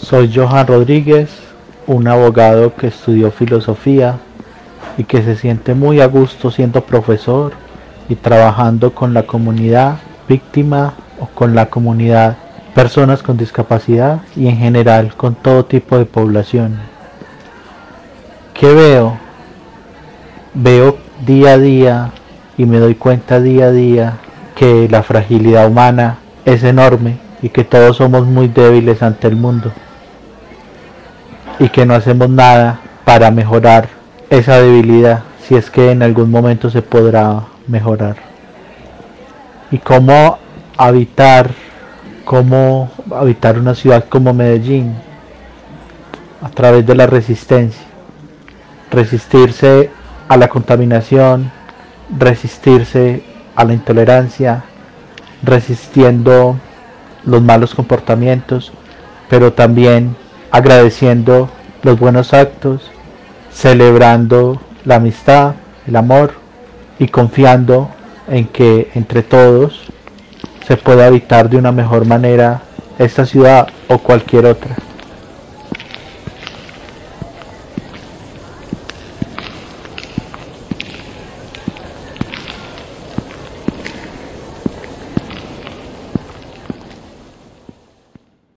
Soy Johan Rodríguez, un abogado que estudió filosofía y que se siente muy a gusto siendo profesor y trabajando con la comunidad víctima o con la comunidad personas con discapacidad y en general con todo tipo de población. ¿Qué veo? Veo día a día y me doy cuenta día a día que la fragilidad humana es enorme y que todos somos muy débiles ante el mundo y que no hacemos nada para mejorar esa debilidad si es que en algún momento se podrá mejorar. Y cómo habitar cómo habitar una ciudad como Medellín a través de la resistencia. Resistirse a la contaminación resistirse a la intolerancia resistiendo los malos comportamientos pero también agradeciendo los buenos actos, celebrando la amistad, el amor y confiando en que entre todos se puede habitar de una mejor manera esta ciudad o cualquier otra.